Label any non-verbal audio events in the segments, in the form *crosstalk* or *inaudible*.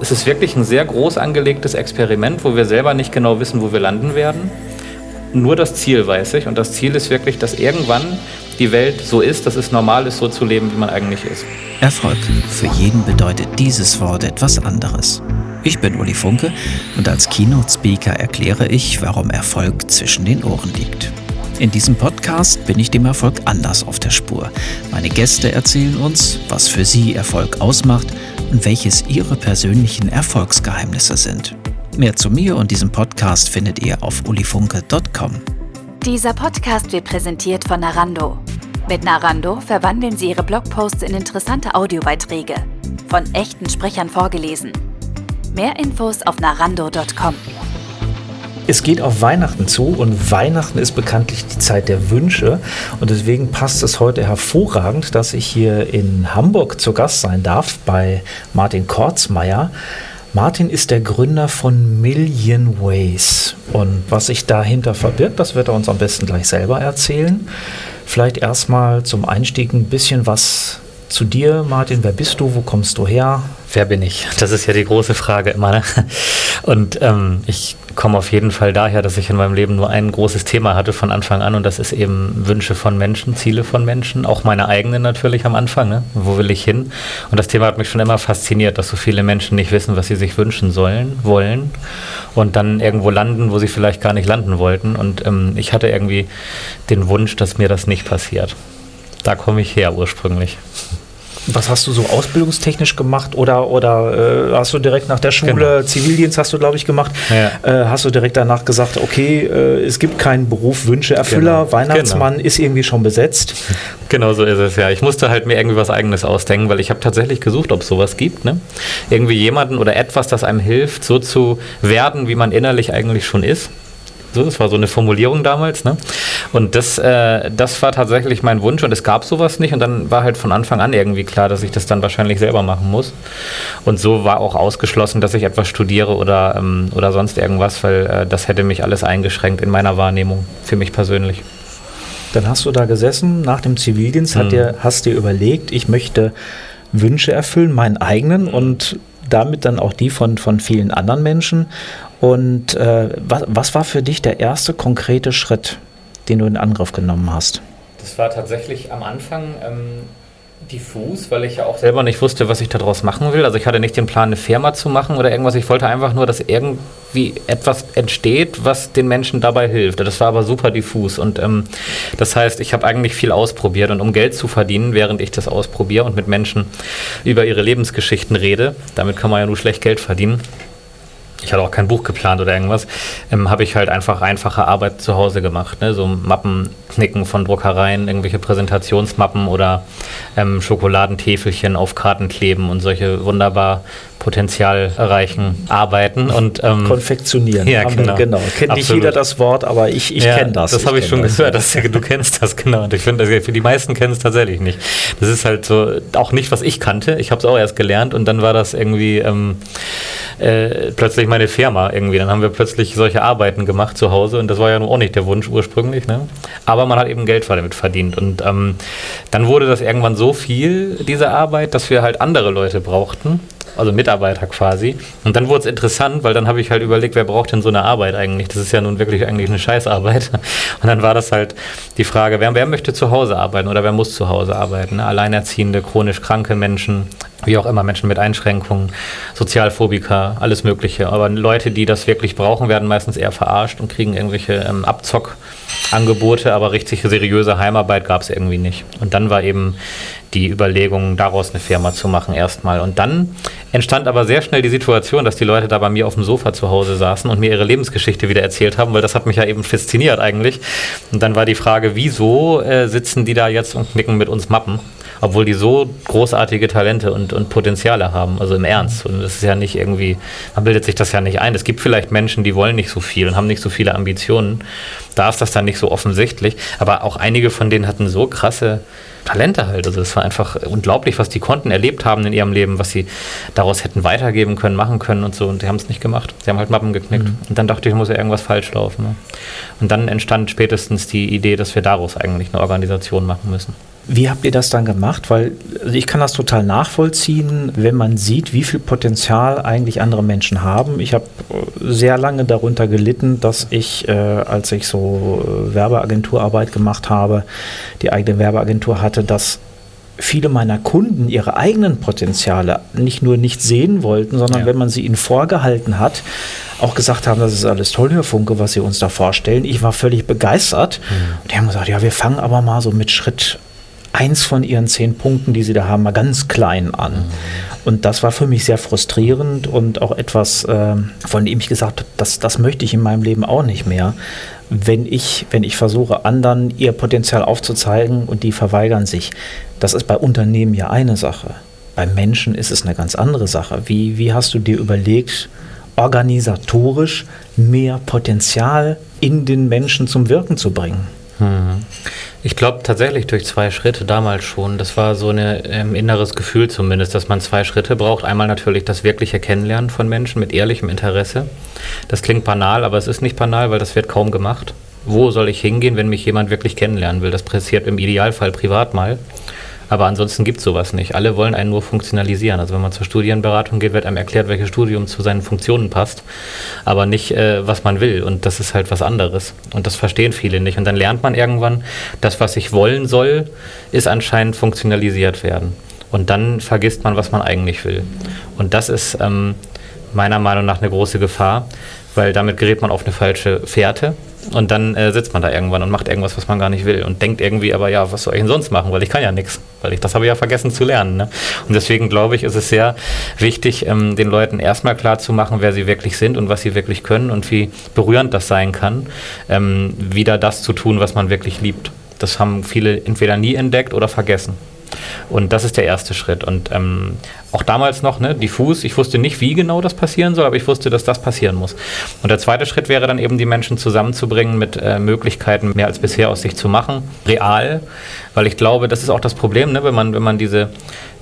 Es ist wirklich ein sehr groß angelegtes Experiment, wo wir selber nicht genau wissen, wo wir landen werden. Nur das Ziel weiß ich. Und das Ziel ist wirklich, dass irgendwann die Welt so ist, dass es normal ist, so zu leben, wie man eigentlich ist. Erfolg. Für jeden bedeutet dieses Wort etwas anderes. Ich bin Uli Funke und als Keynote-Speaker erkläre ich, warum Erfolg zwischen den Ohren liegt. In diesem Podcast bin ich dem Erfolg anders auf der Spur. Meine Gäste erzählen uns, was für sie Erfolg ausmacht und welches ihre persönlichen Erfolgsgeheimnisse sind. Mehr zu mir und diesem Podcast findet ihr auf ulifunke.com. Dieser Podcast wird präsentiert von Narando. Mit Narando verwandeln Sie Ihre Blogposts in interessante Audiobeiträge, von echten Sprechern vorgelesen. Mehr Infos auf narando.com. Es geht auf Weihnachten zu und Weihnachten ist bekanntlich die Zeit der Wünsche und deswegen passt es heute hervorragend, dass ich hier in Hamburg zu Gast sein darf bei Martin Kortzmeier. Martin ist der Gründer von Million Ways und was sich dahinter verbirgt, das wird er uns am besten gleich selber erzählen. Vielleicht erstmal zum Einstieg ein bisschen was zu dir, Martin. Wer bist du? Wo kommst du her? Wer bin ich? Das ist ja die große Frage immer. Ne? Und ähm, ich komme auf jeden Fall daher, dass ich in meinem Leben nur ein großes Thema hatte von Anfang an und das ist eben Wünsche von Menschen, Ziele von Menschen, auch meine eigenen natürlich am Anfang. Ne? Wo will ich hin? Und das Thema hat mich schon immer fasziniert, dass so viele Menschen nicht wissen, was sie sich wünschen sollen, wollen und dann irgendwo landen, wo sie vielleicht gar nicht landen wollten. Und ähm, ich hatte irgendwie den Wunsch, dass mir das nicht passiert. Da komme ich her ursprünglich. Was hast du so ausbildungstechnisch gemacht oder, oder äh, hast du direkt nach der Schule, genau. Zivildienst hast du, glaube ich, gemacht, ja. äh, hast du direkt danach gesagt, okay, äh, es gibt keinen Beruf Wünscheerfüller, genau. Weihnachtsmann genau. ist irgendwie schon besetzt? *laughs* Genau so ist es, ja. Ich musste halt mir irgendwie was Eigenes ausdenken, weil ich habe tatsächlich gesucht, ob es sowas gibt. Ne? Irgendwie jemanden oder etwas, das einem hilft, so zu werden, wie man innerlich eigentlich schon ist. So, das war so eine Formulierung damals. Ne? Und das, äh, das war tatsächlich mein Wunsch und es gab sowas nicht. Und dann war halt von Anfang an irgendwie klar, dass ich das dann wahrscheinlich selber machen muss. Und so war auch ausgeschlossen, dass ich etwas studiere oder, ähm, oder sonst irgendwas, weil äh, das hätte mich alles eingeschränkt in meiner Wahrnehmung, für mich persönlich. Dann hast du da gesessen nach dem Zivildienst, hm. dir, hast dir überlegt, ich möchte Wünsche erfüllen, meinen eigenen und damit dann auch die von, von vielen anderen Menschen. Und äh, was, was war für dich der erste konkrete Schritt, den du in Angriff genommen hast? Das war tatsächlich am Anfang ähm, diffus, weil ich ja auch selber nicht wusste, was ich daraus machen will. Also ich hatte nicht den Plan, eine Firma zu machen oder irgendwas. Ich wollte einfach nur, dass irgendwie etwas entsteht, was den Menschen dabei hilft. Das war aber super diffus. Und ähm, das heißt, ich habe eigentlich viel ausprobiert. Und um Geld zu verdienen, während ich das ausprobiere und mit Menschen über ihre Lebensgeschichten rede, damit kann man ja nur schlecht Geld verdienen ich hatte auch kein Buch geplant oder irgendwas, ähm, habe ich halt einfach einfache Arbeit zu Hause gemacht. Ne? So Mappen knicken von Druckereien, irgendwelche Präsentationsmappen oder ähm, Schokoladentäfelchen auf Karten kleben und solche wunderbar Potenzial erreichen, arbeiten und ähm, konfektionieren. Ja, genau. genau. Kennt nicht jeder das Wort, aber ich, ich ja, kenne das. Das habe ich, schon das. gehört, dass du kennst das, *laughs* genau. Und ich finde, für die meisten kennen es tatsächlich nicht. Das ist halt so auch nicht, was ich kannte. Ich habe es auch erst gelernt und dann war das irgendwie ähm, äh, plötzlich meine Firma irgendwie. Dann haben wir plötzlich solche Arbeiten gemacht zu Hause und das war ja nun auch nicht der Wunsch ursprünglich. Ne? Aber man hat eben Geld damit verdient und ähm, dann wurde das irgendwann so viel, diese Arbeit, dass wir halt andere Leute brauchten also Mitarbeiter quasi. Und dann wurde es interessant, weil dann habe ich halt überlegt, wer braucht denn so eine Arbeit eigentlich? Das ist ja nun wirklich eigentlich eine Scheißarbeit. *laughs* Und dann war das halt die Frage, wer, wer möchte zu Hause arbeiten oder wer muss zu Hause arbeiten? Ne? Alleinerziehende, chronisch kranke Menschen, wie auch immer, Menschen mit Einschränkungen, Sozialphobiker, alles Mögliche. Aber Leute, die das wirklich brauchen, werden meistens eher verarscht und kriegen irgendwelche ähm, Abzockangebote, aber richtig seriöse Heimarbeit gab es irgendwie nicht. Und dann war eben die Überlegung, daraus eine Firma zu machen erstmal. Und dann entstand aber sehr schnell die Situation, dass die Leute da bei mir auf dem Sofa zu Hause saßen und mir ihre Lebensgeschichte wieder erzählt haben, weil das hat mich ja eben fasziniert eigentlich. Und dann war die Frage, wieso äh, sitzen die da jetzt und knicken mit uns Mappen? Obwohl die so großartige Talente und, und Potenziale haben, also im Ernst. Und das ist ja nicht irgendwie, man bildet sich das ja nicht ein. Es gibt vielleicht Menschen, die wollen nicht so viel und haben nicht so viele Ambitionen. Da ist das dann nicht so offensichtlich. Aber auch einige von denen hatten so krasse Talente halt. Also es war einfach unglaublich, was die konnten, erlebt haben in ihrem Leben, was sie daraus hätten weitergeben können, machen können und so. Und die haben es nicht gemacht. Sie haben halt Mappen geknickt. Mhm. Und dann dachte ich, muss ja irgendwas falsch laufen. Ne? Und dann entstand spätestens die Idee, dass wir daraus eigentlich eine Organisation machen müssen. Wie habt ihr das dann gemacht? Weil also ich kann das total nachvollziehen, wenn man sieht, wie viel Potenzial eigentlich andere Menschen haben. Ich habe sehr lange darunter gelitten, dass ich, äh, als ich so äh, Werbeagenturarbeit gemacht habe, die eigene Werbeagentur hatte, dass viele meiner Kunden ihre eigenen Potenziale nicht nur nicht sehen wollten, sondern ja. wenn man sie ihnen vorgehalten hat, auch gesagt haben, das ist alles toll, Herr Funke, was Sie uns da vorstellen. Ich war völlig begeistert. Mhm. Und die haben gesagt, ja, wir fangen aber mal so mit Schritt eins von ihren zehn Punkten, die sie da haben, mal ganz klein an. Und das war für mich sehr frustrierend und auch etwas, äh, von dem ich gesagt habe, das, das möchte ich in meinem Leben auch nicht mehr. Wenn ich, wenn ich versuche, anderen ihr Potenzial aufzuzeigen und die verweigern sich. Das ist bei Unternehmen ja eine Sache. Bei Menschen ist es eine ganz andere Sache. Wie, wie hast du dir überlegt, organisatorisch mehr Potenzial in den Menschen zum Wirken zu bringen? Ich glaube tatsächlich durch zwei Schritte damals schon. Das war so ein ähm, inneres Gefühl zumindest, dass man zwei Schritte braucht. Einmal natürlich das wirkliche Kennenlernen von Menschen mit ehrlichem Interesse. Das klingt banal, aber es ist nicht banal, weil das wird kaum gemacht. Wo soll ich hingehen, wenn mich jemand wirklich kennenlernen will? Das passiert im Idealfall privat mal. Aber ansonsten gibt es sowas nicht. Alle wollen einen nur funktionalisieren. Also wenn man zur Studienberatung geht, wird einem erklärt, welches Studium zu seinen Funktionen passt, aber nicht, äh, was man will. Und das ist halt was anderes. Und das verstehen viele nicht. Und dann lernt man irgendwann, das, was ich wollen soll, ist anscheinend funktionalisiert werden. Und dann vergisst man, was man eigentlich will. Und das ist ähm, meiner Meinung nach eine große Gefahr, weil damit gerät man auf eine falsche Fährte und dann äh, sitzt man da irgendwann und macht irgendwas, was man gar nicht will und denkt irgendwie, aber ja, was soll ich denn sonst machen, weil ich kann ja nichts, weil ich das habe ja vergessen zu lernen. Ne? Und deswegen glaube ich, ist es sehr wichtig, ähm, den Leuten erstmal klar zu machen, wer sie wirklich sind und was sie wirklich können und wie berührend das sein kann, ähm, wieder das zu tun, was man wirklich liebt. Das haben viele entweder nie entdeckt oder vergessen. Und das ist der erste Schritt. Und ähm, auch damals noch, ne, diffus, ich wusste nicht, wie genau das passieren soll, aber ich wusste, dass das passieren muss. Und der zweite Schritt wäre dann eben, die Menschen zusammenzubringen mit äh, Möglichkeiten, mehr als bisher aus sich zu machen, real, weil ich glaube, das ist auch das Problem, ne, wenn, man, wenn man diese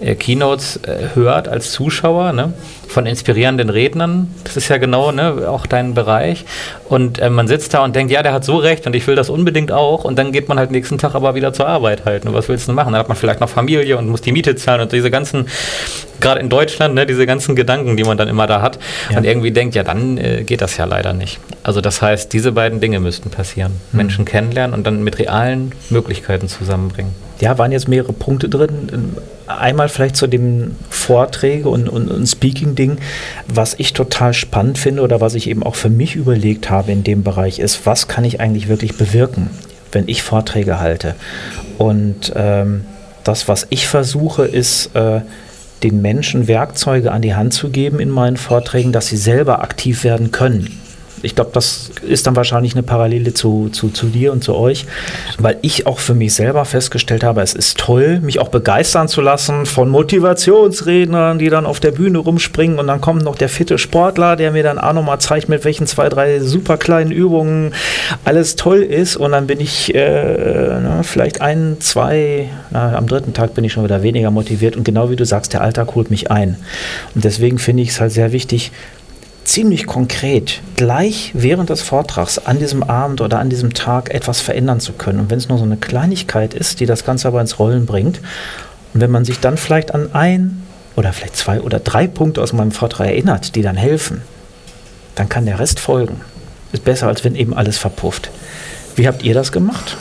äh, Keynotes äh, hört als Zuschauer, ne, von inspirierenden Rednern, das ist ja genau ne, auch dein Bereich, und äh, man sitzt da und denkt, ja, der hat so recht und ich will das unbedingt auch, und dann geht man halt nächsten Tag aber wieder zur Arbeit halt, und was willst du machen? Dann hat man vielleicht noch Familie und muss die Miete zahlen und diese ganzen gerade in Deutschland, ne, diese ganzen Gedanken, die man dann immer da hat ja. und irgendwie denkt, ja, dann äh, geht das ja leider nicht. Also das heißt, diese beiden Dinge müssten passieren. Mhm. Menschen kennenlernen und dann mit realen Möglichkeiten zusammenbringen. Ja, waren jetzt mehrere Punkte drin. Einmal vielleicht zu dem Vorträge und, und, und Speaking-Ding. Was ich total spannend finde oder was ich eben auch für mich überlegt habe in dem Bereich ist, was kann ich eigentlich wirklich bewirken, wenn ich Vorträge halte? Und ähm, das, was ich versuche, ist, äh, den Menschen Werkzeuge an die Hand zu geben in meinen Vorträgen, dass sie selber aktiv werden können ich glaube, das ist dann wahrscheinlich eine Parallele zu, zu, zu dir und zu euch, weil ich auch für mich selber festgestellt habe, es ist toll, mich auch begeistern zu lassen von Motivationsrednern, die dann auf der Bühne rumspringen und dann kommt noch der fitte Sportler, der mir dann auch nochmal zeigt, mit welchen zwei, drei super kleinen Übungen alles toll ist und dann bin ich äh, na, vielleicht ein, zwei, na, am dritten Tag bin ich schon wieder weniger motiviert und genau wie du sagst, der Alltag holt mich ein. Und deswegen finde ich es halt sehr wichtig, ziemlich konkret gleich während des Vortrags an diesem Abend oder an diesem Tag etwas verändern zu können. Und wenn es nur so eine Kleinigkeit ist, die das Ganze aber ins Rollen bringt, und wenn man sich dann vielleicht an ein oder vielleicht zwei oder drei Punkte aus meinem Vortrag erinnert, die dann helfen, dann kann der Rest folgen. Ist besser, als wenn eben alles verpufft. Wie habt ihr das gemacht?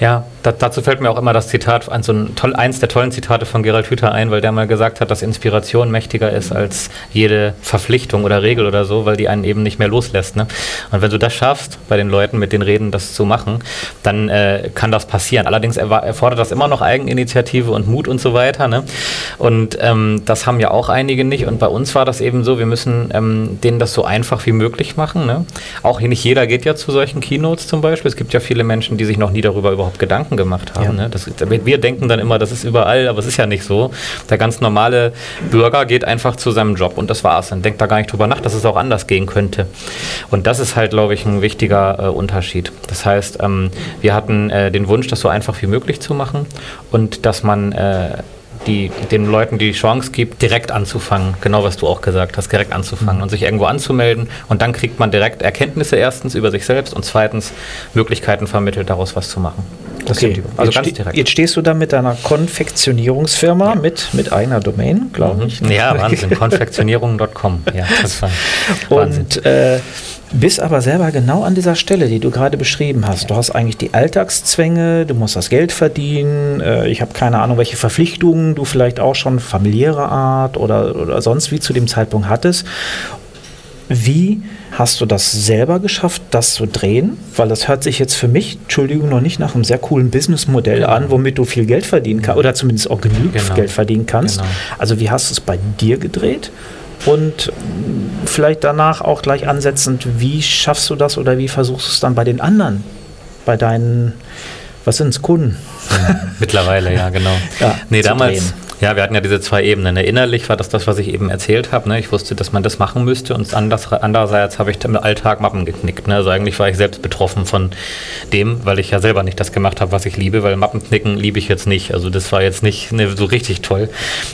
Ja, da, dazu fällt mir auch immer das Zitat, ein, so ein toll, eins der tollen Zitate von Gerald Hüther ein, weil der mal gesagt hat, dass Inspiration mächtiger ist als jede Verpflichtung oder Regel oder so, weil die einen eben nicht mehr loslässt. Ne? Und wenn du das schaffst, bei den Leuten mit den Reden das zu machen, dann äh, kann das passieren. Allerdings erfordert das immer noch Eigeninitiative und Mut und so weiter. Ne? Und ähm, das haben ja auch einige nicht. Und bei uns war das eben so, wir müssen ähm, denen das so einfach wie möglich machen. Ne? Auch nicht jeder geht ja zu solchen Keynotes zum Beispiel. Es gibt ja viele Menschen, die sich noch nie darüber überhaupt Gedanken Gedanken gemacht haben. Ja. Ne? Das, wir denken dann immer, das ist überall, aber es ist ja nicht so. Der ganz normale Bürger geht einfach zu seinem Job und das war's. Dann denkt da gar nicht drüber nach, dass es auch anders gehen könnte. Und das ist halt, glaube ich, ein wichtiger äh, Unterschied. Das heißt, ähm, wir hatten äh, den Wunsch, das so einfach wie möglich zu machen und dass man äh, die, den Leuten die Chance gibt, direkt anzufangen, genau was du auch gesagt hast, direkt anzufangen mhm. und sich irgendwo anzumelden. Und dann kriegt man direkt Erkenntnisse erstens über sich selbst und zweitens Möglichkeiten vermittelt, daraus was zu machen. Das okay, also jetzt, ganz direkt. Jetzt stehst du da mit deiner Konfektionierungsfirma ja. mit, mit eigener Domain, glaube mhm. ich. Ja, *laughs* Wahnsinn. Konfektionierung.com. Ja, das *laughs* war Wahnsinn. Und äh, bist aber selber genau an dieser Stelle, die du gerade beschrieben hast. Du hast eigentlich die Alltagszwänge, du musst das Geld verdienen. Äh, ich habe keine Ahnung, welche Verpflichtungen du vielleicht auch schon familiäre Art oder, oder sonst wie zu dem Zeitpunkt hattest. Wie hast du das selber geschafft, das zu drehen? Weil das hört sich jetzt für mich, Entschuldigung, noch nicht nach einem sehr coolen Businessmodell an, womit du viel Geld verdienen kannst oder zumindest auch genügend genau. Geld verdienen kannst. Genau. Also wie hast du es bei dir gedreht? Und vielleicht danach auch gleich ansetzend, wie schaffst du das oder wie versuchst du es dann bei den anderen, bei deinen, was sind es, Kunden? Mittlerweile, ja, genau. Ja, nee, damals, drehen. Ja, wir hatten ja diese zwei Ebenen. Innerlich war das das, was ich eben erzählt habe. Ne? Ich wusste, dass man das machen müsste und anders, andererseits habe ich im Alltag Mappen geknickt. Ne? Also eigentlich war ich selbst betroffen von dem, weil ich ja selber nicht das gemacht habe, was ich liebe, weil Mappenknicken liebe ich jetzt nicht. Also das war jetzt nicht ne, so richtig toll.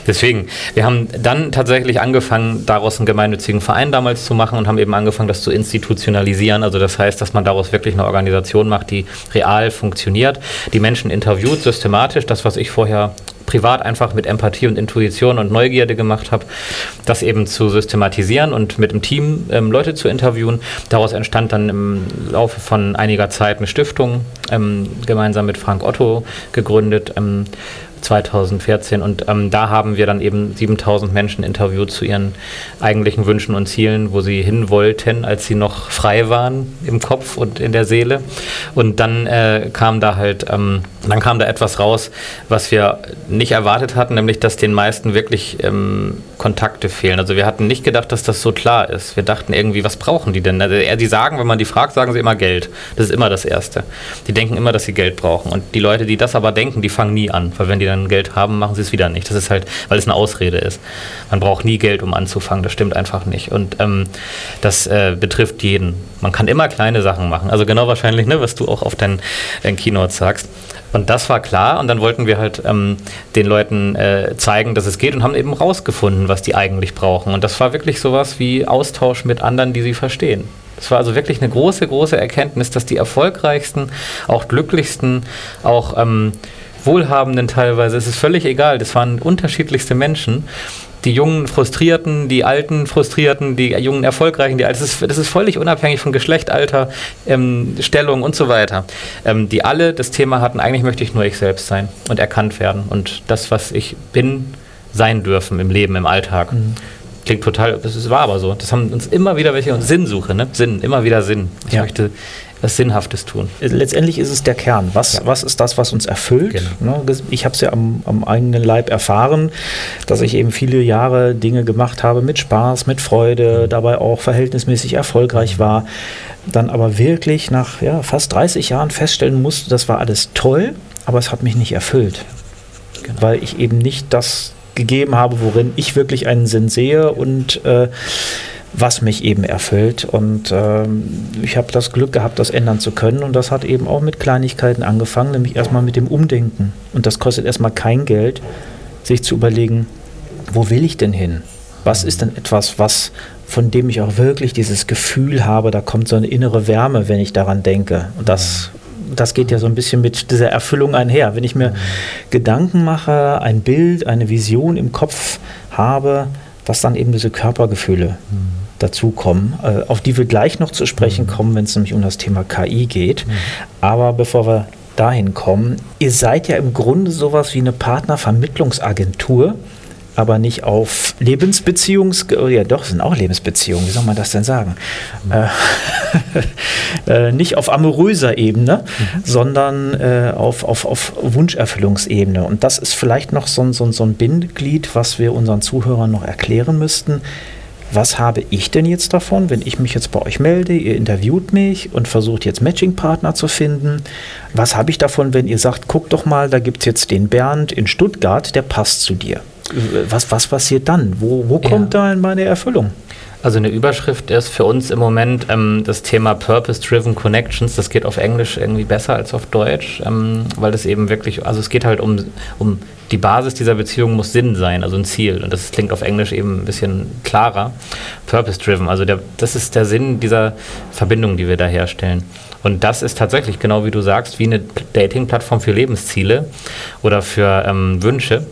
Deswegen, wir haben dann tatsächlich angefangen, daraus einen gemeinnützigen Verein damals zu machen und haben eben angefangen, das zu institutionalisieren. Also das heißt, dass man daraus wirklich eine Organisation macht, die real funktioniert, die Menschen interviewt, systematisch, das, was ich vorher privat einfach mit Empathie und Intuition und Neugierde gemacht habe, das eben zu systematisieren und mit dem Team ähm, Leute zu interviewen. Daraus entstand dann im Laufe von einiger Zeit eine Stiftung, ähm, gemeinsam mit Frank Otto gegründet. Ähm, 2014 und ähm, da haben wir dann eben 7000 Menschen interviewt zu ihren eigentlichen Wünschen und Zielen, wo sie hin wollten, als sie noch frei waren im Kopf und in der Seele. Und dann äh, kam da halt, ähm, dann kam da etwas raus, was wir nicht erwartet hatten, nämlich dass den meisten wirklich ähm, Kontakte fehlen. Also wir hatten nicht gedacht, dass das so klar ist. Wir dachten irgendwie, was brauchen die denn? Also die sagen, wenn man die fragt, sagen sie immer Geld. Das ist immer das Erste. Die denken immer, dass sie Geld brauchen. Und die Leute, die das aber denken, die fangen nie an, weil wenn die dann Geld haben, machen sie es wieder nicht. Das ist halt, weil es eine Ausrede ist. Man braucht nie Geld, um anzufangen. Das stimmt einfach nicht. Und ähm, das äh, betrifft jeden. Man kann immer kleine Sachen machen. Also genau wahrscheinlich, ne, was du auch auf deinen, deinen Keynotes sagst. Und das war klar und dann wollten wir halt ähm, den Leuten äh, zeigen, dass es geht und haben eben rausgefunden, was die eigentlich brauchen. Und das war wirklich sowas wie Austausch mit anderen, die sie verstehen. Es war also wirklich eine große, große Erkenntnis, dass die erfolgreichsten, auch glücklichsten, auch ähm, Wohlhabenden teilweise, es ist völlig egal, das waren unterschiedlichste Menschen. Die jungen Frustrierten, die alten Frustrierten, die jungen Erfolgreichen, die das ist, das ist völlig unabhängig von Geschlecht, Alter, ähm, Stellung und so weiter. Ähm, die alle das Thema hatten, eigentlich möchte ich nur ich selbst sein und erkannt werden und das, was ich bin, sein dürfen im Leben, im Alltag. Mhm. Klingt total, das war aber so. Das haben uns immer wieder welche, Sinnsuche, ne? Sinn, immer wieder Sinn. Ich ja. möchte was Sinnhaftes tun. Letztendlich ist es der Kern. Was, ja. was ist das, was uns erfüllt? Genau. Ne, ich habe es ja am, am, eigenen Leib erfahren, dass ich eben viele Jahre Dinge gemacht habe mit Spaß, mit Freude, mhm. dabei auch verhältnismäßig erfolgreich war. Dann aber wirklich nach ja, fast 30 Jahren feststellen musste, das war alles toll, aber es hat mich nicht erfüllt. Genau. Weil ich eben nicht das gegeben habe, worin ich wirklich einen Sinn sehe und äh, was mich eben erfüllt. Und ähm, ich habe das Glück gehabt, das ändern zu können. Und das hat eben auch mit Kleinigkeiten angefangen, nämlich erstmal mit dem Umdenken. Und das kostet erstmal kein Geld, sich zu überlegen, wo will ich denn hin? Was ist denn etwas, was von dem ich auch wirklich dieses Gefühl habe, da kommt so eine innere Wärme, wenn ich daran denke. Und das, das geht ja so ein bisschen mit dieser Erfüllung einher. Wenn ich mir Gedanken mache, ein Bild, eine Vision im Kopf habe, dass dann eben diese Körpergefühle mhm dazukommen, äh, auf die wir gleich noch zu sprechen mhm. kommen, wenn es nämlich um das Thema KI geht. Mhm. Aber bevor wir dahin kommen, ihr seid ja im Grunde sowas wie eine Partnervermittlungsagentur aber nicht auf Lebensbeziehungs... Oh ja, doch, sind auch Lebensbeziehungen. Wie soll man das denn sagen? Mhm. Äh, *laughs* äh, nicht auf amoröser Ebene, mhm. sondern äh, auf, auf, auf Wunscherfüllungsebene. Und das ist vielleicht noch so, so, so ein Bindeglied, was wir unseren Zuhörern noch erklären müssten was habe ich denn jetzt davon, wenn ich mich jetzt bei euch melde, ihr interviewt mich und versucht jetzt Matching-Partner zu finden? Was habe ich davon, wenn ihr sagt, guck doch mal, da gibt es jetzt den Bernd in Stuttgart, der passt zu dir? Was, was passiert dann? Wo, wo kommt ja. da meine Erfüllung? Also eine Überschrift ist für uns im Moment ähm, das Thema Purpose-Driven Connections. Das geht auf Englisch irgendwie besser als auf Deutsch, ähm, weil das eben wirklich, also es geht halt um, um die Basis dieser Beziehung muss Sinn sein, also ein Ziel. Und das klingt auf Englisch eben ein bisschen klarer. purpose-driven. Also der, das ist der Sinn dieser Verbindung, die wir da herstellen. Und das ist tatsächlich, genau wie du sagst, wie eine Dating-Plattform für Lebensziele oder für ähm, Wünsche.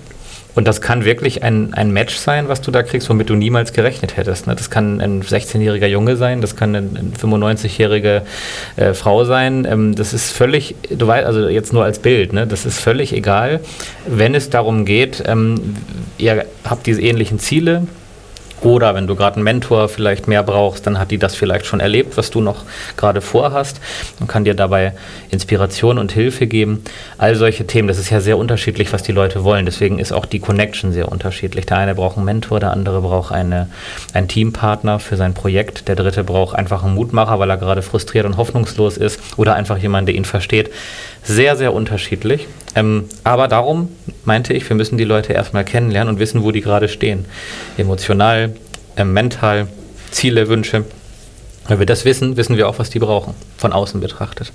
Und das kann wirklich ein, ein Match sein, was du da kriegst, womit du niemals gerechnet hättest. Ne? Das kann ein 16-jähriger Junge sein, das kann eine 95-jährige äh, Frau sein. Ähm, das ist völlig, du weißt, also jetzt nur als Bild, ne? das ist völlig egal, wenn es darum geht, ähm, ihr habt diese ähnlichen Ziele, oder wenn du gerade einen Mentor vielleicht mehr brauchst, dann hat die das vielleicht schon erlebt, was du noch gerade vorhast und kann dir dabei Inspiration und Hilfe geben. All solche Themen, das ist ja sehr unterschiedlich, was die Leute wollen. Deswegen ist auch die Connection sehr unterschiedlich. Der eine braucht einen Mentor, der andere braucht eine, einen Teampartner für sein Projekt, der dritte braucht einfach einen Mutmacher, weil er gerade frustriert und hoffnungslos ist oder einfach jemanden, der ihn versteht. Sehr, sehr unterschiedlich. Ähm, aber darum meinte ich, wir müssen die Leute erstmal kennenlernen und wissen, wo die gerade stehen. Emotional, äh, mental, Ziele, Wünsche. Wenn wir das wissen, wissen wir auch, was die brauchen, von außen betrachtet.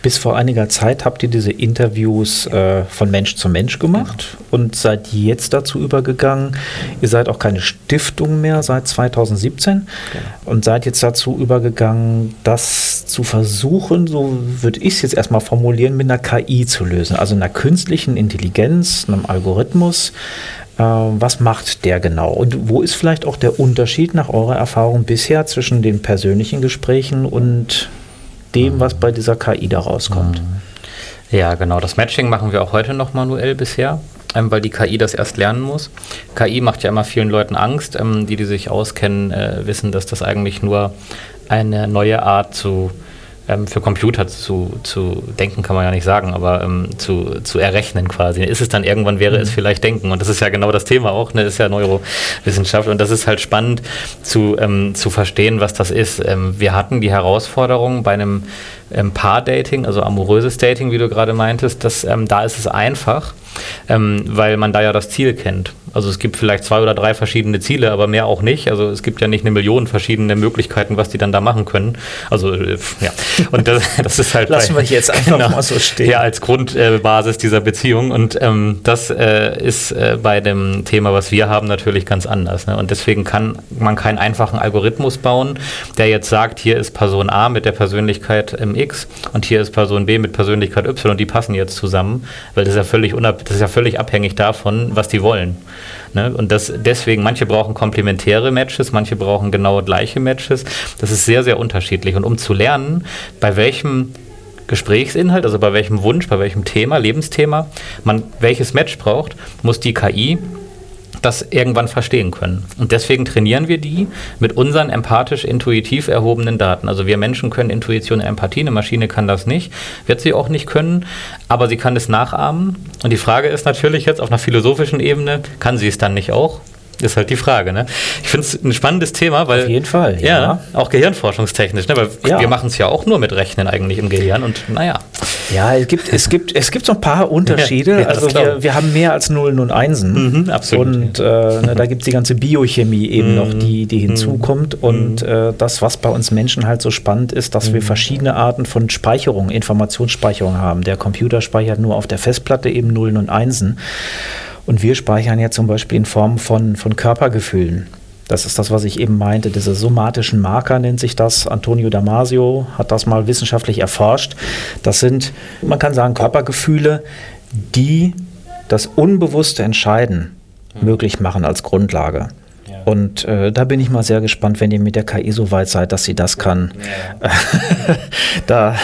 Bis vor einiger Zeit habt ihr diese Interviews äh, von Mensch zu Mensch gemacht genau. und seid jetzt dazu übergegangen. Ihr seid auch keine Stiftung mehr seit 2017 genau. und seid jetzt dazu übergegangen, das zu versuchen, so würde ich es jetzt erstmal formulieren, mit einer KI zu lösen, also einer künstlichen Intelligenz, einem Algorithmus. Äh, was macht der genau? Und wo ist vielleicht auch der Unterschied nach eurer Erfahrung bisher zwischen den persönlichen Gesprächen und dem, was bei dieser KI da rauskommt. Ja, genau. Das Matching machen wir auch heute noch manuell bisher, ähm, weil die KI das erst lernen muss. KI macht ja immer vielen Leuten Angst. Ähm, die, die sich auskennen, äh, wissen, dass das eigentlich nur eine neue Art zu ähm, für Computer zu, zu denken, kann man ja nicht sagen, aber ähm, zu, zu errechnen quasi. Ist es dann irgendwann, wäre mhm. es vielleicht denken. Und das ist ja genau das Thema auch, ne? ist ja Neurowissenschaft. Und das ist halt spannend zu, ähm, zu verstehen, was das ist. Ähm, wir hatten die Herausforderung bei einem ähm, Paar-Dating, also amoröses Dating, wie du gerade meintest, dass, ähm, da ist es einfach, weil man da ja das Ziel kennt. Also es gibt vielleicht zwei oder drei verschiedene Ziele, aber mehr auch nicht. Also es gibt ja nicht eine Million verschiedene Möglichkeiten, was die dann da machen können. Also äh, ja, und das, *laughs* das ist halt lassen bei, wir jetzt einfach genau, mal so stehen. Ja, als Grundbasis äh, dieser Beziehung und ähm, das äh, ist äh, bei dem Thema, was wir haben, natürlich ganz anders. Ne? Und deswegen kann man keinen einfachen Algorithmus bauen, der jetzt sagt, hier ist Person A mit der Persönlichkeit im X und hier ist Person B mit Persönlichkeit Y und die passen jetzt zusammen, weil das ist ja völlig das ist ja völlig abhängig davon, was die wollen. Ne? Und das, deswegen, manche brauchen komplementäre Matches, manche brauchen genau gleiche Matches. Das ist sehr, sehr unterschiedlich. Und um zu lernen, bei welchem Gesprächsinhalt, also bei welchem Wunsch, bei welchem Thema, Lebensthema, man welches Match braucht, muss die KI das irgendwann verstehen können. Und deswegen trainieren wir die mit unseren empathisch intuitiv erhobenen Daten. Also wir Menschen können Intuition und Empathie, eine Maschine kann das nicht, wird sie auch nicht können, aber sie kann es nachahmen. Und die Frage ist natürlich jetzt auf einer philosophischen Ebene, kann sie es dann nicht auch? Ist halt die Frage. Ne? Ich finde es ein spannendes Thema, weil. Auf jeden Fall, ja. ja auch gehirnforschungstechnisch, ne? weil ja. wir machen es ja auch nur mit Rechnen eigentlich im Gehirn und naja. Ja, es gibt, es gibt, es gibt so ein paar Unterschiede. *laughs* Ja, also wir, wir haben mehr als Nullen und Einsen. Mhm, absolut. Und äh, ne, da gibt es die ganze Biochemie eben mhm. noch, die, die hinzukommt. Mhm. Und äh, das, was bei uns Menschen halt so spannend ist, dass wir mhm. verschiedene Arten von Speicherung, Informationsspeicherung haben. Der Computer speichert nur auf der Festplatte eben Nullen und Einsen. Und wir speichern ja zum Beispiel in Form von, von Körpergefühlen. Das ist das, was ich eben meinte. Diese somatischen Marker nennt sich das. Antonio Damasio hat das mal wissenschaftlich erforscht. Das sind, man kann sagen, Körpergefühle, die das unbewusste Entscheiden mhm. möglich machen als Grundlage. Und äh, da bin ich mal sehr gespannt, wenn ihr mit der KI so weit seid, dass sie das kann. Ja. *laughs* da,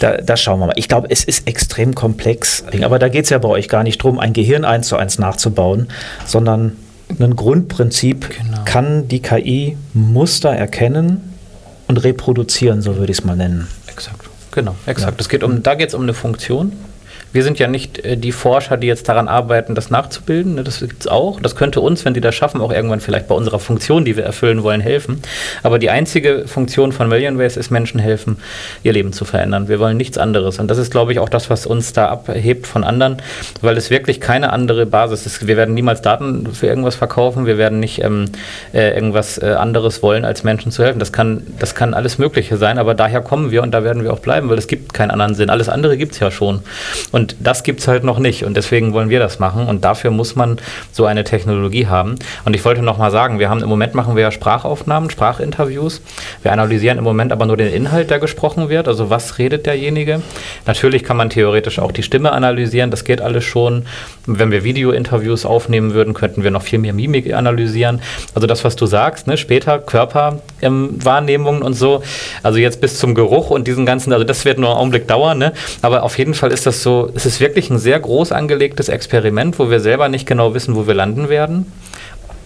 da, da schauen wir mal. Ich glaube, es ist extrem komplex. Aber da geht es ja bei euch gar nicht darum, ein Gehirn eins zu eins nachzubauen, sondern ein Grundprinzip genau. kann die KI Muster erkennen und reproduzieren, so würde ich es mal nennen. Exakt. Genau, exakt. Ja. geht um, da geht es um eine Funktion wir sind ja nicht äh, die Forscher, die jetzt daran arbeiten, das nachzubilden. Ne? Das gibt es auch. Das könnte uns, wenn die das schaffen, auch irgendwann vielleicht bei unserer Funktion, die wir erfüllen wollen, helfen. Aber die einzige Funktion von Million Ways ist, Menschen helfen, ihr Leben zu verändern. Wir wollen nichts anderes. Und das ist, glaube ich, auch das, was uns da abhebt von anderen, weil es wirklich keine andere Basis ist. Wir werden niemals Daten für irgendwas verkaufen. Wir werden nicht ähm, äh, irgendwas äh, anderes wollen, als Menschen zu helfen. Das kann, das kann alles Mögliche sein, aber daher kommen wir und da werden wir auch bleiben, weil es gibt keinen anderen Sinn. Alles andere gibt es ja schon. Und Und das gibt es halt noch nicht. Und deswegen wollen wir das machen. Und dafür muss man so eine Technologie haben. Und ich wollte noch mal sagen, wir haben im Moment machen wir ja Sprachaufnahmen, Sprachinterviews. Wir analysieren im Moment aber nur den Inhalt, der gesprochen wird. Also was redet derjenige? Natürlich kann man theoretisch auch die Stimme analysieren. Das geht alles schon. Wenn wir Videointerviews aufnehmen würden, könnten wir noch viel mehr Mimik analysieren. Also das, was du sagst, ne? später Körperwahrnehmungen ähm, und so. Also jetzt bis zum Geruch und diesen ganzen, also das wird nur einen Augenblick dauern. Ne? Aber auf jeden Fall ist das so, es ist wirklich ein sehr groß angelegtes Experiment, wo wir selber nicht genau wissen, wo wir landen werden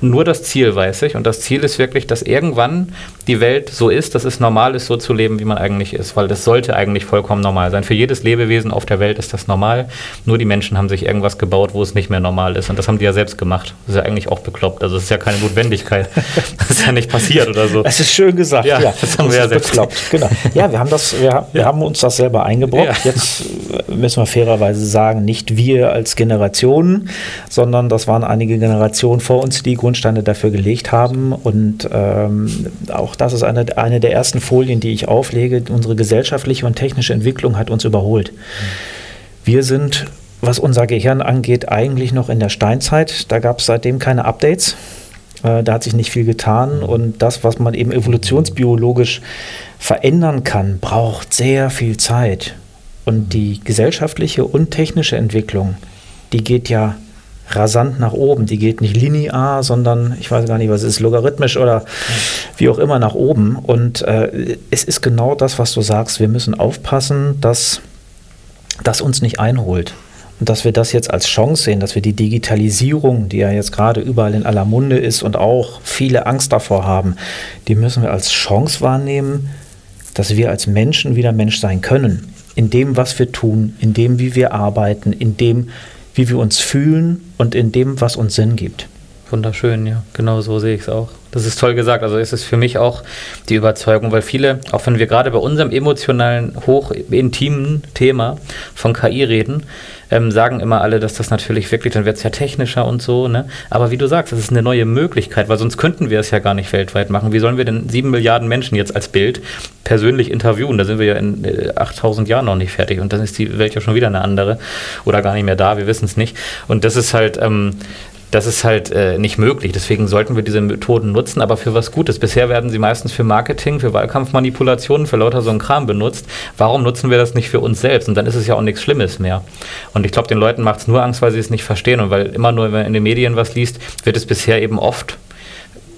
nur das Ziel weiß ich. Und das Ziel ist wirklich, dass irgendwann die Welt so ist, dass es normal ist, so zu leben, wie man eigentlich ist. Weil das sollte eigentlich vollkommen normal sein. Für jedes Lebewesen auf der Welt ist das normal. Nur die Menschen haben sich irgendwas gebaut, wo es nicht mehr normal ist. Und das haben die ja selbst gemacht. Das ist ja eigentlich auch bekloppt. Also es ist ja keine Notwendigkeit. *laughs* das ist ja nicht passiert oder so. Es ist schön gesagt. Ja, ja. das haben das wir ja selbst bekloppt. Genau. Ja, wir haben, das, wir, wir haben uns das selber eingebrockt. Ja. Jetzt müssen wir fairerweise sagen, nicht wir als Generation, sondern das waren einige Generationen vor uns, die Grundsteine dafür gelegt haben. Und ähm, auch das ist eine, eine der ersten Folien, die ich auflege. Unsere gesellschaftliche und technische Entwicklung hat uns überholt. Wir sind, was unser Gehirn angeht, eigentlich noch in der Steinzeit. Da gab es seitdem keine Updates. Äh, da hat sich nicht viel getan. Und das, was man eben evolutionsbiologisch verändern kann, braucht sehr viel Zeit. Und die gesellschaftliche und technische Entwicklung, die geht ja rasant nach oben. Die geht nicht linear, sondern ich weiß gar nicht, was es ist, logarithmisch oder wie auch immer nach oben. Und äh, es ist genau das, was du sagst. Wir müssen aufpassen, dass das uns nicht einholt. Und dass wir das jetzt als Chance sehen, dass wir die Digitalisierung, die ja jetzt gerade überall in aller Munde ist und auch viele Angst davor haben, die müssen wir als Chance wahrnehmen, dass wir als Menschen wieder Mensch sein können. In dem, was wir tun, in dem, wie wir arbeiten, in dem, wie wir uns fühlen und in dem, was uns Sinn gibt. Wunderschön, ja. Genau so sehe ich es auch. Das ist toll gesagt. Also ist es für mich auch die Überzeugung, weil viele, auch wenn wir gerade bei unserem emotionalen, hoch intimen Thema von KI reden, ähm, sagen immer alle, dass das natürlich wirklich, dann wird es ja technischer und so, ne? Aber wie du sagst, das ist eine neue Möglichkeit, weil sonst könnten wir es ja gar nicht weltweit machen. Wie sollen wir denn sieben Milliarden Menschen jetzt als Bild persönlich interviewen? Da sind wir ja in äh, 8000 Jahren noch nicht fertig und dann ist die Welt ja schon wieder eine andere oder gar nicht mehr da, wir wissen es nicht. Und das ist halt, ähm, das ist halt äh, nicht möglich. Deswegen sollten wir diese Methoden nutzen, aber für was Gutes. Bisher werden sie meistens für Marketing, für Wahlkampfmanipulationen, für lauter so ein Kram benutzt. Warum nutzen wir das nicht für uns selbst? Und dann ist es ja auch nichts Schlimmes mehr. Und ich glaube, den Leuten macht es nur Angst, weil sie es nicht verstehen. Und weil immer nur, wenn man in den Medien was liest, wird es bisher eben oft,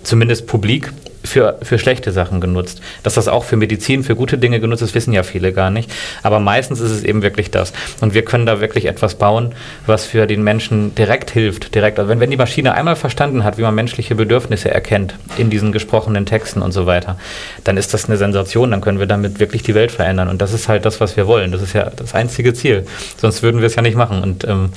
zumindest publik, für, für schlechte Sachen genutzt. Dass das auch für Medizin, für gute Dinge genutzt ist, wissen ja viele gar nicht. Aber meistens ist es eben wirklich das. Und wir können da wirklich etwas bauen, was für den Menschen direkt hilft. Direkt. Also wenn, wenn die Maschine einmal verstanden hat, wie man menschliche Bedürfnisse erkennt in diesen gesprochenen Texten und so weiter, dann ist das eine Sensation. Dann können wir damit wirklich die Welt verändern. Und das ist halt das, was wir wollen. Das ist ja das einzige Ziel. Sonst würden wir es ja nicht machen. Und ähm,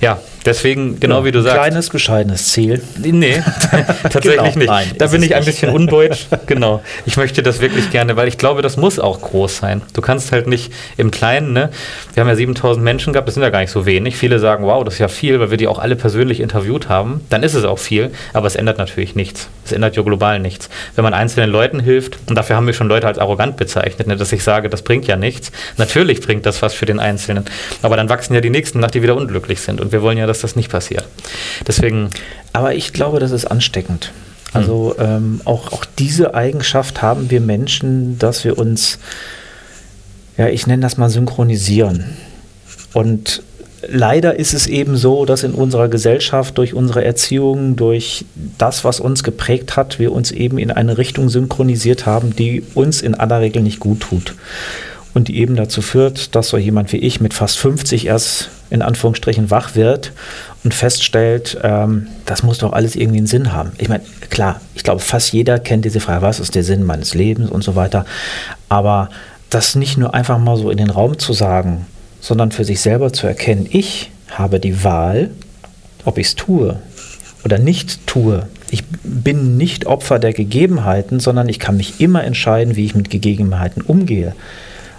ja, deswegen, genau ja, wie du sagst. Kleines, bescheidenes Ziel. Nee, *laughs* *laughs* tatsächlich genau, nicht. Nein, da bin ich ein bisschen *laughs* undeutsch. genau. Ich möchte das wirklich gerne, weil ich glaube, das muss auch groß sein. Du kannst halt nicht im Kleinen, ne? Wir haben ja 7000 Menschen gehabt, das sind ja gar nicht so wenig. Viele sagen, wow, das ist ja viel, weil wir die auch alle persönlich interviewt haben. Dann ist es auch viel, aber es ändert natürlich nichts. Es ändert ja global nichts. Wenn man einzelnen Leuten hilft, und dafür haben wir schon Leute als arrogant bezeichnet, ne, dass ich sage, das bringt ja nichts. Natürlich bringt das was für den Einzelnen. Aber dann wachsen ja die Nächsten nach, die wieder unglücklich sind. Und und wir wollen ja, dass das nicht passiert. Deswegen. Aber ich glaube, das ist ansteckend. Also hm. ähm, auch, auch diese Eigenschaft haben wir Menschen, dass wir uns, ja, ich nenne das mal synchronisieren. Und leider ist es eben so, dass in unserer Gesellschaft durch unsere Erziehung, durch das, was uns geprägt hat, wir uns eben in eine Richtung synchronisiert haben, die uns in aller Regel nicht gut tut und die eben dazu führt, dass so jemand wie ich mit fast 50 erst in Anführungsstrichen wach wird und feststellt, ähm, das muss doch alles irgendwie einen Sinn haben. Ich meine, klar, ich glaube, fast jeder kennt diese Frage, was ist der Sinn meines Lebens und so weiter. Aber das nicht nur einfach mal so in den Raum zu sagen, sondern für sich selber zu erkennen, ich habe die Wahl, ob ich es tue oder nicht tue. Ich bin nicht Opfer der Gegebenheiten, sondern ich kann mich immer entscheiden, wie ich mit Gegebenheiten umgehe.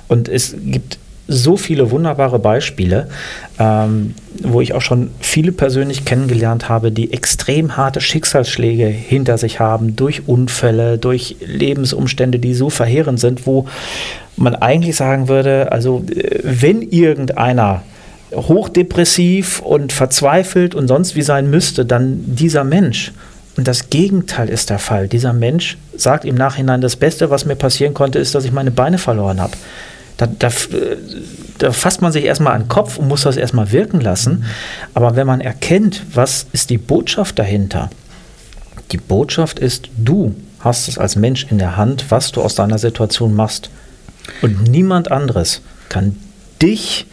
Und es gibt so viele wunderbare Beispiele, ähm, wo ich auch schon viele persönlich kennengelernt habe, die extrem harte Schicksalsschläge hinter sich haben, durch Unfälle, durch Lebensumstände, die so verheerend sind, wo man eigentlich sagen würde, also äh, wenn irgendeiner hochdepressiv und verzweifelt und sonst wie sein müsste, dann dieser Mensch. Und das Gegenteil ist der Fall. Dieser Mensch sagt im Nachhinein, das Beste, was mir passieren konnte, ist, dass ich meine Beine verloren habe. Da, da, da, fasst man sich erstmal an den Kopf und muss das erstmal wirken lassen. Aber wenn man erkennt, was ist die Botschaft dahinter, die Botschaft ist, du hast es als Mensch in der Hand, was du aus deiner Situation machst. Und niemand anderes kann dich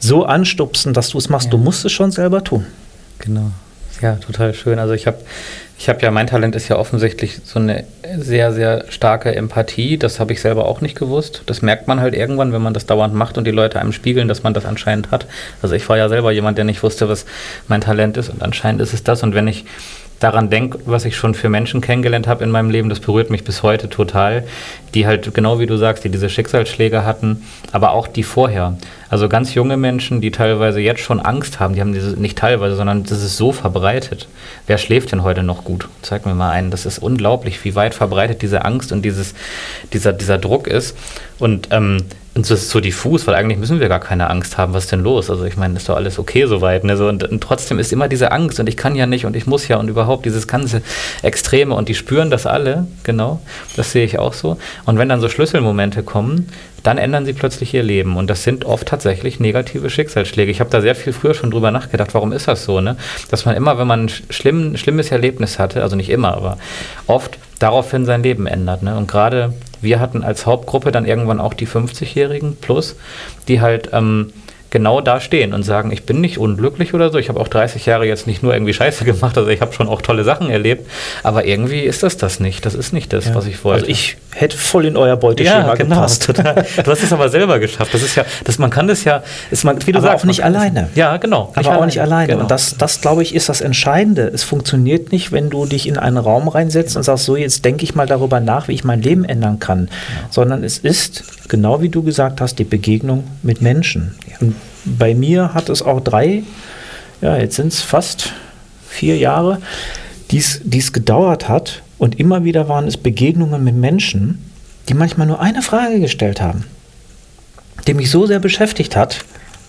so anstupsen, dass du es machst. Ja. Du musst es schon selber tun. Genau. Ja, total schön. Also ich habe ich habe ja, mein Talent ist ja offensichtlich so eine sehr, sehr starke Empathie. Das habe ich selber auch nicht gewusst. Das merkt man halt irgendwann, wenn man das dauernd macht und die Leute einem spiegeln, dass man das anscheinend hat. Also ich war ja selber jemand, der nicht wusste, was mein Talent ist und anscheinend ist es das. Und wenn ich daran denke, was ich schon für Menschen kennengelernt habe in meinem Leben, das berührt mich bis heute total, die halt genau wie du sagst, die diese Schicksalsschläge hatten, aber auch die vorher. Also ganz junge Menschen, die teilweise jetzt schon Angst haben, die haben diese nicht teilweise, sondern das ist so verbreitet. Wer schläft denn heute noch gut? Zeig mir mal einen. Das ist unglaublich, wie weit verbreitet diese Angst und dieses, dieser, dieser Druck ist. Und ähm, und das ist so diffus, weil eigentlich müssen wir gar keine Angst haben, was ist denn los? Also ich meine, ist doch alles okay soweit. Ne? So, und, und, trotzdem ist immer diese Angst und ich kann ja nicht und ich muss ja und überhaupt dieses ganze Extreme und die spüren das alle, genau, das sehe ich auch so. Und wenn dann so Schlüsselmomente kommen, dann ändern sie plötzlich ihr Leben. Und das sind oft tatsächlich negative Schicksalsschläge. Ich habe da sehr viel früher schon drüber nachgedacht, warum ist das so, ne? Dass man immer, wenn man ein schlimm, schlimmes Erlebnis hatte, also nicht immer, aber oft daraufhin sein Leben ändert. Ne? Und gerade wir hatten als Hauptgruppe dann irgendwann auch die 50-Jährigen plus, die halt ähm, genau da stehen und sagen, ich bin nicht unglücklich oder so. Ich habe auch 30 Jahre jetzt nicht nur irgendwie Scheiße *laughs* gemacht, also ich habe schon auch tolle Sachen erlebt, aber irgendwie ist das das nicht. Das ist nicht das, ja. was ich wollte. Also ich hätte voll in euer Beuteschema ja, genau, gepasst. Total. *laughs* Du hast es aber selber geschafft. Das ist ja, das, man kann das ja, ist man, wie du aber sagst, auch nicht alleine. Ja, genau. Aber auch nicht alleine. Genau. Und das, das glaube ich, ist das Entscheidende. Es funktioniert nicht, wenn du dich in einen Raum reinsetzt und sagst, so jetzt denke ich mal darüber nach, wie ich mein Leben ändern kann, ja. sondern es ist genau wie du gesagt hast, die Begegnung mit Menschen. Und bei mir hat es auch drei, ja, jetzt sind es fast vier Jahre, die es gedauert hat. Und immer wieder waren es Begegnungen mit Menschen, die manchmal nur eine Frage gestellt haben, die mich so sehr beschäftigt hat,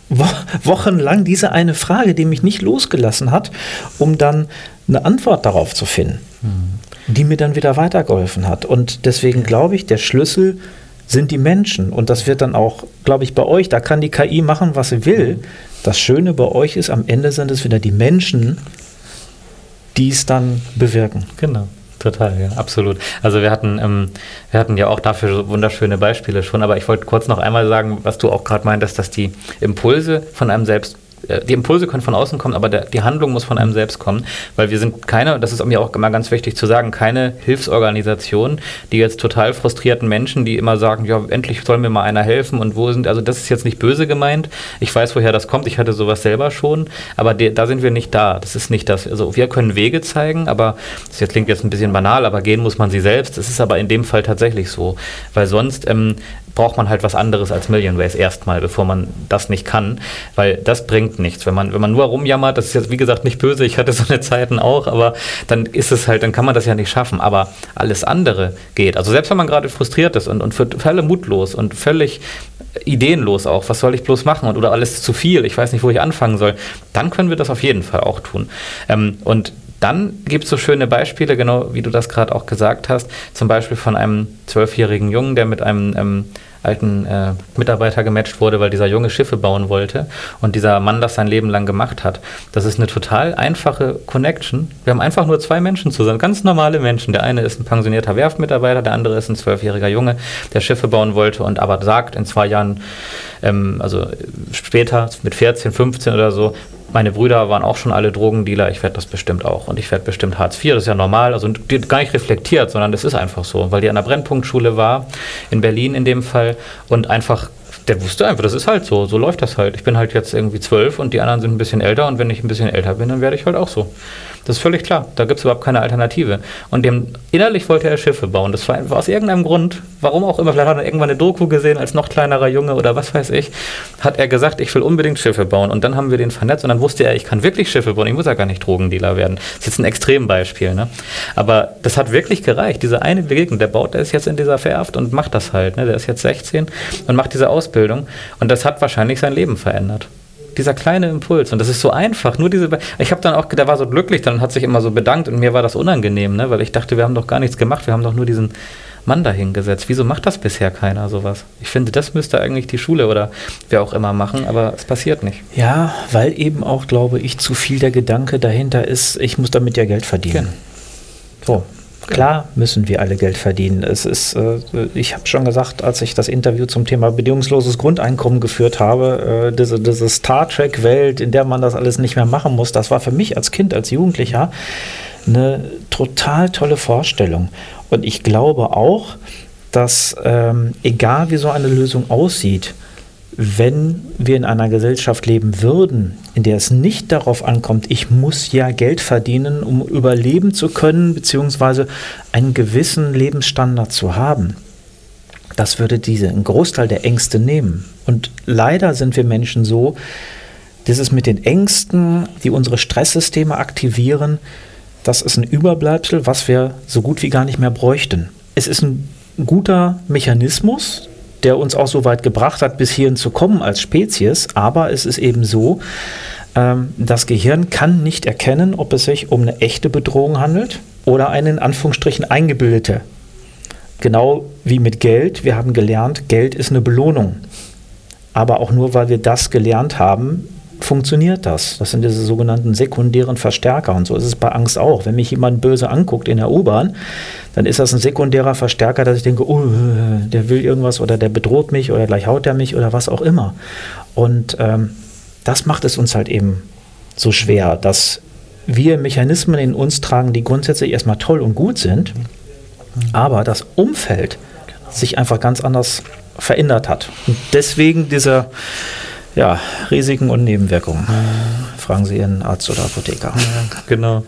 wo, wochenlang diese eine Frage, die mich nicht losgelassen hat, um dann eine Antwort darauf zu finden, mhm. die mir dann wieder weitergeholfen hat. Und deswegen glaube ich, der Schlüssel sind die Menschen. Und das wird dann auch, glaube ich, bei euch, da kann die KI machen, was sie will. Das Schöne bei euch ist, am Ende sind es wieder die Menschen, die es dann bewirken. Genau. Total, ja, absolut. Also wir hatten, ähm, wir hatten ja auch dafür wunderschöne Beispiele schon, aber ich wollte kurz noch einmal sagen, was du auch gerade meintest, dass die Impulse von einem selbst die Impulse können von außen kommen, aber der, die Handlung muss von einem selbst kommen, weil wir sind keine, das ist mir auch immer ganz wichtig zu sagen, keine Hilfsorganisation, die jetzt total frustrierten Menschen, die immer sagen, ja, endlich soll mir mal einer helfen und wo sind, also das ist jetzt nicht böse gemeint, ich weiß, woher das kommt, ich hatte sowas selber schon, aber de, da sind wir nicht da, das ist nicht das, also wir können Wege zeigen, aber das klingt jetzt ein bisschen banal, aber gehen muss man sie selbst, das ist aber in dem Fall tatsächlich so, weil sonst ähm, braucht man halt was anderes als Million Ways erstmal, bevor man das nicht kann, weil das bringt nichts. Wenn man, wenn man nur rumjammert, das ist jetzt wie gesagt nicht böse, ich hatte so eine Zeiten auch, aber dann ist es halt, dann kann man das ja nicht schaffen. Aber alles andere geht. Also selbst wenn man gerade frustriert ist und, und für Fälle mutlos und völlig ideenlos auch, was soll ich bloß machen und oder alles zu viel, ich weiß nicht, wo ich anfangen soll, dann können wir das auf jeden Fall auch tun. Ähm, und dann gibt es so schöne Beispiele, genau wie du das gerade auch gesagt hast, zum Beispiel von einem zwölfjährigen Jungen, der mit einem ähm, alten äh, Mitarbeiter gematcht wurde, weil dieser Junge Schiffe bauen wollte und dieser Mann das sein Leben lang gemacht hat. Das ist eine total einfache Connection. Wir haben einfach nur zwei Menschen zusammen, ganz normale Menschen. Der eine ist ein pensionierter Werftmitarbeiter, der andere ist ein zwölfjähriger Junge, der Schiffe bauen wollte und aber sagt, in zwei Jahren, ähm, also später mit 14, 15 oder so, meine Brüder waren auch schon alle Drogendealer, ich werde das bestimmt auch. Und ich werde bestimmt Hartz IV, das ist ja normal, also gar nicht reflektiert, sondern das ist einfach so, weil die an der Brennpunktschule war, in Berlin in dem Fall, und einfach der wusste einfach, das ist halt so, so läuft das halt. Ich bin halt jetzt irgendwie zwölf und die anderen sind ein bisschen älter und wenn ich ein bisschen älter bin, dann werde ich halt auch so. Das ist völlig klar. Da gibt es überhaupt keine Alternative. Und dem innerlich wollte er Schiffe bauen. Das war, aus irgendeinem Grund, warum auch immer, vielleicht hat er irgendwann eine Doku gesehen als noch kleinerer Junge oder was weiß ich, hat er gesagt, ich will unbedingt Schiffe bauen. Und dann haben wir den vernetzt und dann wusste er, ich kann wirklich Schiffe bauen. Ich muss ja gar nicht Drogendealer werden. Das ist jetzt ein Extrembeispiel. Ne? Aber das hat wirklich gereicht. Diese eine Begegnung, der baut, der ist jetzt in dieser Verhaft und macht das halt. Ne? Der ist jetzt 16 und macht diese Ausbildung. Und das hat wahrscheinlich sein Leben verändert. Dieser kleine Impuls. Und das ist so einfach. Nur diese, ich habe dann auch, der war so glücklich, dann hat sich immer so bedankt und mir war das unangenehm, ne? weil ich dachte, wir haben doch gar nichts gemacht, wir haben doch nur diesen Mann dahingesetzt. Wieso macht das bisher keiner sowas? Ich finde, das müsste eigentlich die Schule oder wer auch immer machen, aber es passiert nicht. Ja, weil eben auch, glaube ich, zu viel der Gedanke dahinter ist, ich muss damit ja Geld verdienen. Genau. So, Klar müssen wir alle Geld verdienen. Es ist, äh, ich habe schon gesagt, als ich das Interview zum Thema bedingungsloses Grundeinkommen geführt habe, äh, diese, diese Star Trek-Welt, in der man das alles nicht mehr machen muss, das war für mich als Kind, als Jugendlicher eine total tolle Vorstellung. Und ich glaube auch, dass ähm, egal wie so eine Lösung aussieht, wenn wir in einer Gesellschaft leben würden, in der es nicht darauf ankommt, ich muss ja Geld verdienen, um überleben zu können, beziehungsweise einen gewissen Lebensstandard zu haben, das würde diese einen Großteil der Ängste nehmen. Und leider sind wir Menschen so, dass es mit den Ängsten, die unsere Stresssysteme aktivieren, das ist ein Überbleibsel, was wir so gut wie gar nicht mehr bräuchten. Es ist ein guter Mechanismus, der uns auch so weit gebracht hat, bis hierhin zu kommen als Spezies. Aber es ist eben so, ähm, das Gehirn kann nicht erkennen, ob es sich um eine echte Bedrohung handelt oder eine in Anführungsstrichen eingebildete. Genau wie mit Geld. Wir haben gelernt, Geld ist eine Belohnung. Aber auch nur, weil wir das gelernt haben, funktioniert das. Das sind diese sogenannten sekundären Verstärker. Und so ist es bei Angst auch. Wenn mich jemand böse anguckt in der U-Bahn, dann ist das ein sekundärer Verstärker, dass ich denke, oh, der will irgendwas oder der bedroht mich oder gleich haut er mich oder was auch immer. Und ähm, das macht es uns halt eben so schwer, dass wir Mechanismen in uns tragen, die grundsätzlich erstmal toll und gut sind, aber das Umfeld sich einfach ganz anders verändert hat. Und deswegen dieser ja, Risiken und Nebenwirkungen. Fragen Sie Ihren Arzt oder Apotheker. Ja, genau.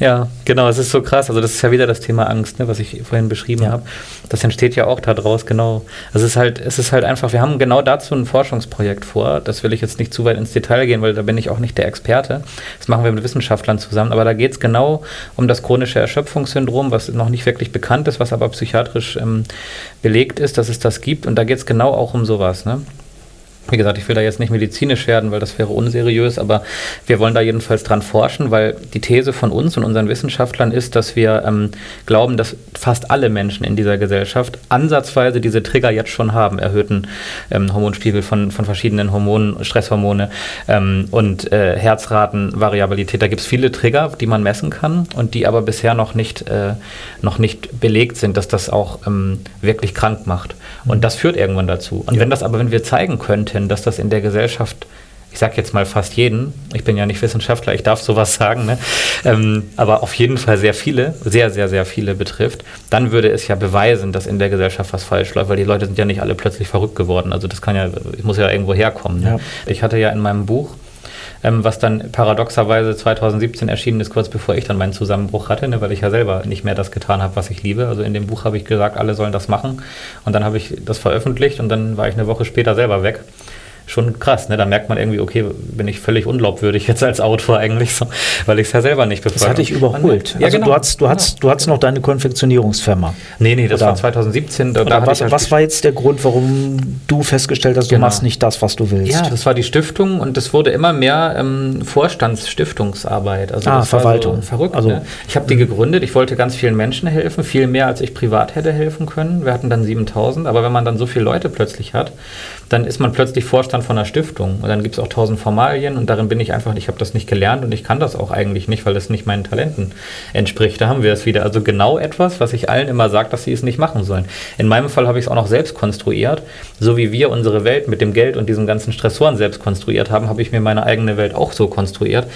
Ja, genau, es ist so krass. Also das ist ja wieder das Thema Angst, ne, was ich vorhin beschrieben ja. habe. Das entsteht ja auch daraus, genau. Also es ist halt, es ist halt einfach, wir haben genau dazu ein Forschungsprojekt vor. Das will ich jetzt nicht zu weit ins Detail gehen, weil da bin ich auch nicht der Experte. Das machen wir mit Wissenschaftlern zusammen. Aber da geht es genau um das chronische Erschöpfungssyndrom, was noch nicht wirklich bekannt ist, was aber psychiatrisch ähm, belegt ist, dass es das gibt. Und da geht es genau auch um sowas. Ne? Wie gesagt, ich will da jetzt nicht medizinisch werden, weil das wäre unseriös, aber wir wollen da jedenfalls dran forschen, weil die These von uns und unseren Wissenschaftlern ist, dass wir ähm, glauben, dass fast alle Menschen in dieser Gesellschaft ansatzweise diese Trigger jetzt schon haben, erhöhten ähm, Hormonspiegel von, von verschiedenen Hormonen, Stresshormone ähm, und äh, Herzratenvariabilität. Da gibt es viele Trigger, die man messen kann und die aber bisher noch nicht, äh, noch nicht belegt sind, dass das auch ähm, wirklich krank macht. Und das führt irgendwann dazu. Und ja. wenn das aber, wenn wir zeigen könnten, hin, dass das in der Gesellschaft ich sage jetzt mal fast jeden, ich bin ja nicht Wissenschaftler, ich darf sowas *laughs* sagen, ne? ähm, aber auf jeden Fall sehr viele, sehr, sehr, sehr viele betrifft, dann würde es ja beweisen, dass in der Gesellschaft was falsch läuft, weil die Leute sind ja nicht alle plötzlich verrückt geworden. Also das kann ja, ich muss ja irgendwo herkommen. Ne? Ja. Ich hatte ja in meinem Buch, ähm, was dann paradoxerweise 2017 erschienen ist, kurz bevor ich dann meinen Zusammenbruch hatte, ne, weil ich ja selber nicht mehr das getan habe, was ich liebe. Also in dem Buch habe ich gesagt, alle sollen das machen. Und dann habe ich das veröffentlicht und dann war ich eine Woche später selber weg schon krass. Ne? Da merkt man irgendwie, okay, bin ich völlig unglaubwürdig jetzt als Autor eigentlich, so, weil ich es ja selber nicht befragt Das hatte ich überholt. Ja, also genau. du hast, du, hast, du hast noch deine Konfektionierungsfirma. Nee, nee, das Oder? war 2017. Da, da was, halt was war jetzt der Grund, warum du festgestellt hast, du genau. machst nicht das, was du willst? Ja, das war die Stiftung und es wurde immer mehr ähm, Vorstandsstiftungsarbeit. Also ah, Verwaltung. So verrückt. Also, ne? Ich habe die gegründet, ich wollte ganz vielen Menschen helfen, viel mehr als ich privat hätte helfen können. Wir hatten dann 7000, aber wenn man dann so viele Leute plötzlich hat, dann ist man plötzlich Vorstand von einer Stiftung und dann gibt es auch tausend Formalien und darin bin ich einfach, ich habe das nicht gelernt und ich kann das auch eigentlich nicht, weil das nicht meinen Talenten entspricht. Da haben wir es wieder. Also genau etwas, was ich allen immer sage, dass sie es nicht machen sollen. In meinem Fall habe ich es auch noch selbst konstruiert. So wie wir unsere Welt mit dem Geld und diesen ganzen Stressoren selbst konstruiert haben, habe ich mir meine eigene Welt auch so konstruiert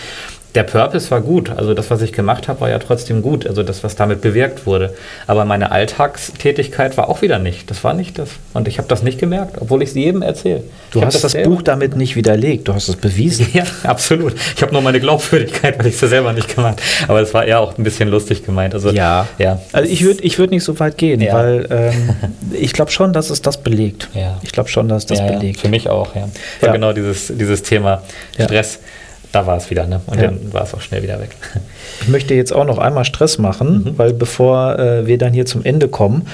der Purpose war gut. Also das, was ich gemacht habe, war ja trotzdem gut. Also das, was damit bewirkt wurde. Aber meine Alltagstätigkeit war auch wieder nicht. Das war nicht das. Und ich habe das nicht gemerkt, obwohl ich es jedem erzähle. Du hast das, das Buch damit nicht widerlegt. Du hast es bewiesen. *laughs* Ja, absolut. Ich habe nur meine Glaubwürdigkeit, weil ich es selber nicht gemacht Aber es war eher auch ein bisschen lustig gemeint. Also, ja. ja. Also ich würde ich würd nicht so weit gehen, ja. weil ähm, *laughs* ich glaube schon, dass es das belegt. Ja. Ich glaube schon, dass es das ja, belegt. Für mich auch, ja. ja. Genau dieses, dieses Thema Stress da war es wieder, ne? Und ja. dann war es auch schnell wieder weg. *laughs* Ich möchte jetzt auch noch einmal Stress machen, mhm. weil bevor äh, wir dann hier zum Ende kommen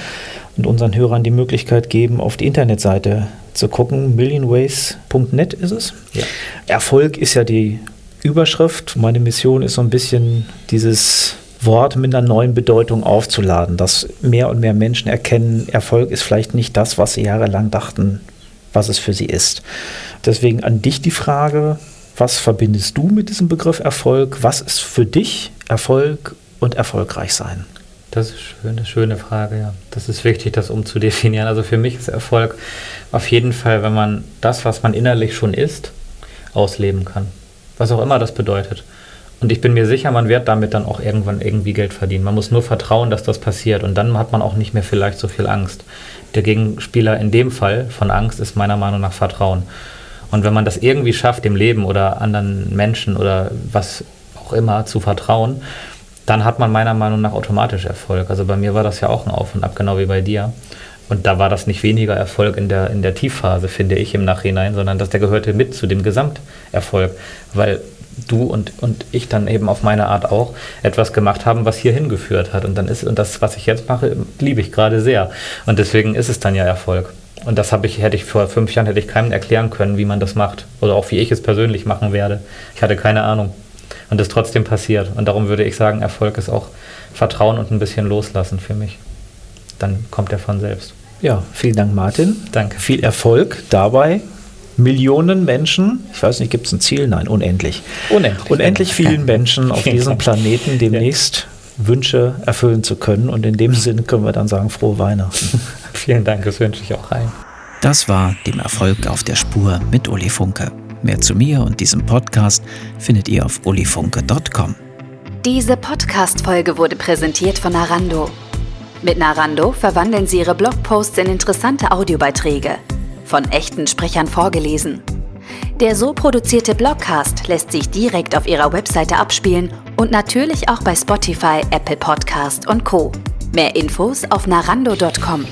und unseren Hörern die Möglichkeit geben, auf die Internetseite zu gucken. Millionways.net ist es. Ja. Erfolg ist ja die Überschrift. Meine Mission ist so ein bisschen dieses Wort mit einer neuen Bedeutung aufzuladen, dass mehr und mehr Menschen erkennen, Erfolg ist vielleicht nicht das, was sie jahrelang dachten, was es für sie ist. Deswegen an dich die Frage, was verbindest du mit diesem Begriff Erfolg? Was ist für dich Erfolg und erfolgreich sein? Das ist eine schöne Frage, ja. Das ist wichtig, das umzudefinieren. Also für mich ist Erfolg auf jeden Fall, wenn man das, was man innerlich schon ist, ausleben kann. Was auch immer das bedeutet. Und ich bin mir sicher, man wird damit dann auch irgendwann irgendwie Geld verdienen. Man muss nur vertrauen, dass das passiert. Und dann hat man auch nicht mehr vielleicht so viel Angst. Der Gegenspieler in dem Fall von Angst ist meiner Meinung nach Vertrauen. Und wenn man das irgendwie schafft, dem Leben oder anderen Menschen oder was auch immer zu vertrauen, dann hat man meiner Meinung nach automatisch Erfolg. Also bei mir war das ja auch ein Auf und Ab, genau wie bei dir. Und da war das nicht weniger Erfolg in der, in der Tiefphase, finde ich, im Nachhinein, sondern dass der gehörte mit zu dem Gesamterfolg. Weil du und, und ich dann eben auf meine Art auch etwas gemacht haben, was hier hingeführt hat. Und dann ist, und das, was ich jetzt mache, liebe ich gerade sehr. Und deswegen ist es dann ja Erfolg. Und das habe ich, hätte ich vor fünf Jahren hätte ich keinem erklären können, wie man das macht. Oder auch wie ich es persönlich machen werde. Ich hatte keine Ahnung und es trotzdem passiert. Und darum würde ich sagen, Erfolg ist auch Vertrauen und ein bisschen loslassen für mich. Dann kommt er von selbst. Ja, vielen Dank, Martin. Danke. Viel Erfolg dabei. Millionen Menschen, ich weiß nicht, gibt es ein Ziel? Nein, unendlich. Unendlich. Unendlich vielen *laughs* Menschen auf diesem Planeten demnächst. Wünsche erfüllen zu können. Und in dem Sinne können wir dann sagen, frohe Weihnachten. *laughs* Vielen Dank, das wünsche ich auch allen. Das war dem Erfolg auf der Spur mit Uli Funke. Mehr zu mir und diesem Podcast findet ihr auf ulifunke.com. Diese Podcast-Folge wurde präsentiert von Narando. Mit Narando verwandeln Sie Ihre Blogposts in interessante Audiobeiträge, von echten Sprechern vorgelesen. Der so produzierte Blogcast lässt sich direkt auf Ihrer Webseite abspielen und natürlich auch bei Spotify, Apple Podcast und Co. Mehr Infos auf narando.com.